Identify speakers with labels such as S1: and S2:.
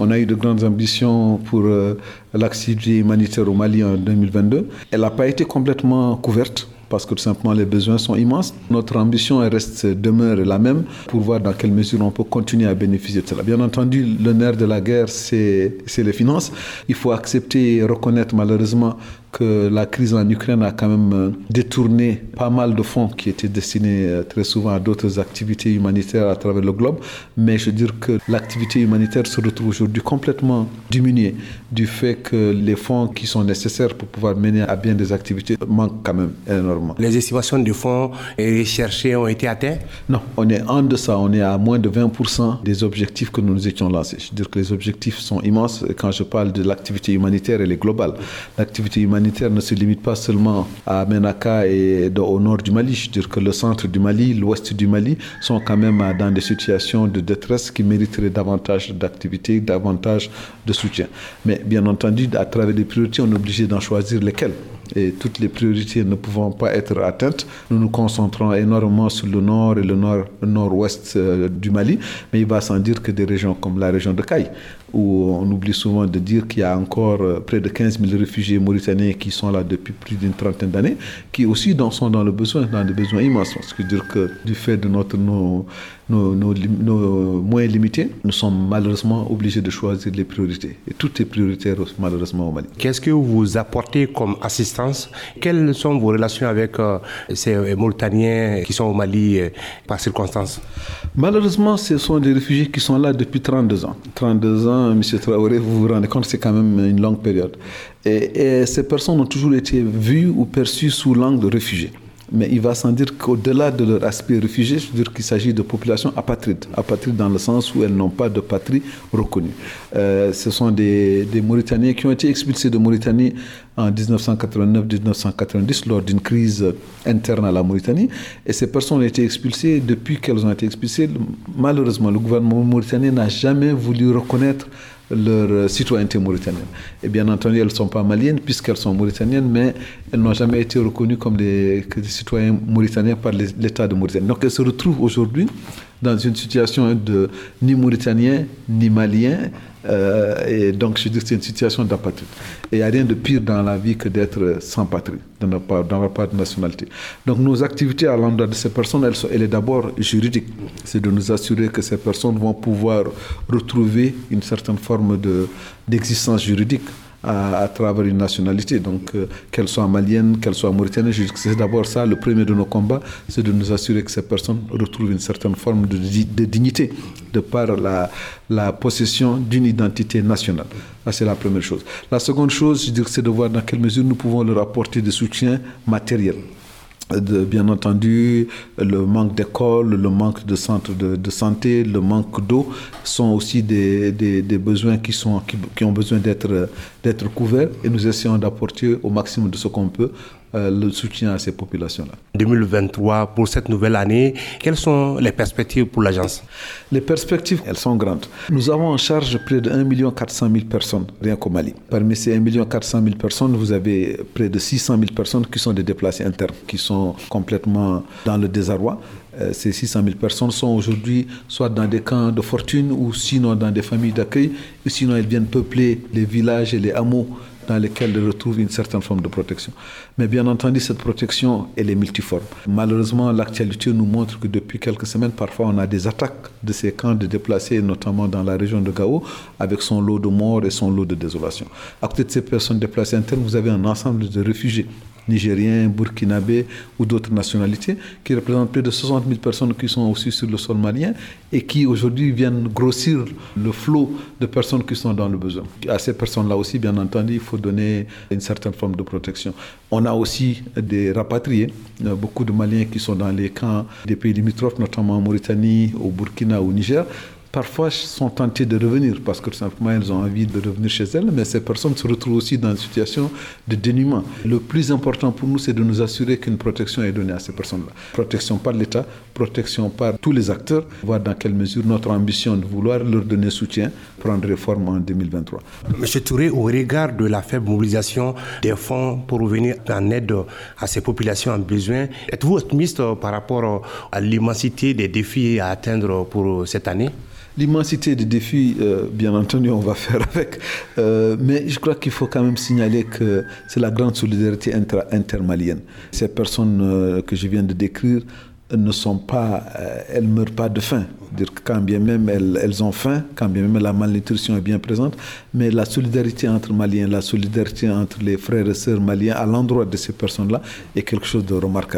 S1: On a eu de grandes ambitions pour euh, l'activité humanitaire au Mali en 2022. Elle n'a pas été complètement couverte parce que tout simplement les besoins sont immenses. Notre ambition reste, demeure la même pour voir dans quelle mesure on peut continuer à bénéficier de cela. Bien entendu, le nerf de la guerre, c'est les finances. Il faut accepter et reconnaître malheureusement que la crise en Ukraine a quand même euh, détourné pas mal de fonds qui étaient destinés euh, très souvent à d'autres activités humanitaires à travers le globe. Mais je veux dire que l'activité humanitaire se retrouve aujourd'hui complètement diminuée du fait que les fonds qui sont nécessaires pour pouvoir mener à bien des activités manquent quand même énormément.
S2: Les estimations de fonds recherchés ont été atteintes?
S1: Non, on est en deçà, on est à moins de 20% des objectifs que nous nous étions lancés. Je veux dire que les objectifs sont immenses. Quand je parle de l'activité humanitaire, elle est globale. L'activité humanitaire humanitaire ne se limite pas seulement à Menaka et au nord du Mali. Je dire que le centre du Mali, l'ouest du Mali sont quand même dans des situations de détresse qui mériteraient davantage d'activité, davantage de soutien. Mais bien entendu, à travers les priorités, on est obligé d'en choisir lesquelles et toutes les priorités ne pouvant pas être atteintes, nous nous concentrons énormément sur le nord et le nord, nord-ouest euh, du Mali, mais il va sans dire que des régions comme la région de Caille, où on oublie souvent de dire qu'il y a encore euh, près de 15 000 réfugiés mauritaniens qui sont là depuis plus d'une trentaine d'années, qui aussi sont dans le besoin, dans des besoins immenses. Ce qui veut dire que du fait de notre, nos, nos, nos, moyens limités, nous sommes malheureusement obligés de choisir les priorités. Et tout est prioritaire malheureusement au Mali.
S2: Qu'est-ce que vous apportez comme assistance Quelles sont vos relations avec euh, ces Mauritaniens qui sont au Mali euh, par circonstance?
S1: Malheureusement, ce sont des réfugiés qui sont là depuis 32 ans. 32 ans, M. Traoré, vous vous rendez compte, c'est quand même une longue période. Et, et ces personnes ont toujours été vues ou perçues sous l'angle de réfugiés. Mais il va sans dire qu'au-delà de leur aspect réfugié, je veux dire qu'il s'agit de populations apatrides. Apatrides dans le sens où elles n'ont pas de patrie reconnue. Euh, ce sont des, des, Mauritaniens qui ont été expulsés de Mauritanie en 1989-1990 lors d'une crise interne à la Mauritanie. Et ces personnes ont été expulsées. Depuis qu'elles ont été expulsées, malheureusement, le gouvernement mauritanien n'a jamais voulu reconnaître leur citoyenneté mauritanienne. Et bien entendu, elles ne sont pas maliennes puisqu'elles sont mauritaniennes, mais elles n'ont jamais été reconnues comme des, des citoyens mauritaniens par l'État de Mauritanie. Donc elles se retrouvent aujourd'hui dans une situation de ni mauritanien ni malien. Euh, et donc, je dis c'est une situation d'apatride. Et il n'y a rien de pire dans la vie que d'être sans patrie, d'avoir pas de nationalité. Donc, nos activités à l'endroit de ces personnes, elles, sont, elles est d'abord juridique. C'est de nous assurer que ces personnes vont pouvoir retrouver une certaine forme d'existence juridique à, travers une nationalité. Donc, euh, qu'elle soit malienne, qu'elle soit mauritanienne, c'est d'abord ça, le premier de nos combats, c'est de nous assurer que ces personnes retrouvent une certaine forme de, dignité de par la, possession d'une identité nationale. C'est la première chose. La seconde chose, c'est de voir dans quelle mesure nous pouvons leur apporter des soutiens matériels de, bien entendu, le manque d'écoles, le manque de centres de, de santé, le manque d'eau sont aussi des, des, des, besoins qui, sont, qui, qui ont besoin d'être couverts et nous essayons d'apporter au maximum de ce qu'on peut euh, le soutien à ces populations-là.
S2: 2023, pour cette nouvelle année, quelles sont les perspectives pour l'agence?
S1: Les perspectives, elles sont grandes. Nous avons en charge près de 1 400 000 personnes, rien qu'au Mali. Parmi ces 1 400 000 personnes, vous avez près de 600 000 personnes qui sont des déplacés internes, qui sont complètement dans le désarroi. Euh, ces 600 000 personnes sont aujourd'hui soit dans des camps de fortune ou sinon dans des familles d'accueil, ou sinon elles viennent peupler les villages et les hameaux dans lesquels ils retrouvent une certaine forme de protection. Mais bien entendu, cette protection, elle est multiforme. Malheureusement, l'actualité nous montre que depuis quelques semaines, parfois, on a des attaques de ces camps de déplacés, notamment dans la région de Gao, avec son lot de morts et son lot de désolation. À côté de ces personnes déplacées internes, vous avez un ensemble de réfugiés nigériens, burkinabés ou d'autres nationalités, qui représentent plus de 60 000 personnes qui sont aussi sur le sol malien et qui aujourd'hui viennent grossir le flot de personnes qui sont dans le besoin. À ces personnes-là aussi, bien entendu, il faut donner une certaine forme de protection. On a aussi des rapatriés, beaucoup de Maliens qui sont dans les camps des pays limitrophes, notamment en Mauritanie, au Burkina, au Niger, parfois sont tentées de revenir parce que simplement elles ont envie de revenir chez elles, mais ces personnes se retrouvent aussi dans une situation de dénuement. Le plus important pour nous, c'est de nous assurer qu'une protection est donnée à ces personnes-là. Protection par l'État, protection par tous les acteurs, voir dans quelle mesure notre ambition de vouloir leur donner soutien prendrait forme en 2023.
S2: Monsieur Touré, au regard de la faible mobilisation des fonds pour venir en aide à ces populations en besoin, êtes-vous optimiste par rapport à l'immensité des défis à atteindre pour cette année?
S1: L'immensité des défis, euh, bien entendu, on va faire avec. Euh, mais je crois qu'il faut quand même signaler que c'est la grande solidarité intermalienne. Ces personnes euh, que je viens de décrire ne sont pas, elles ne meurent pas de faim. Quand bien même elles, elles, ont faim, quand bien même la malnutrition est bien présente, mais la solidarité entre Maliens, la solidarité entre les frères et sœurs maliens à l'endroit de ces personnes-là est quelque chose de remarquable.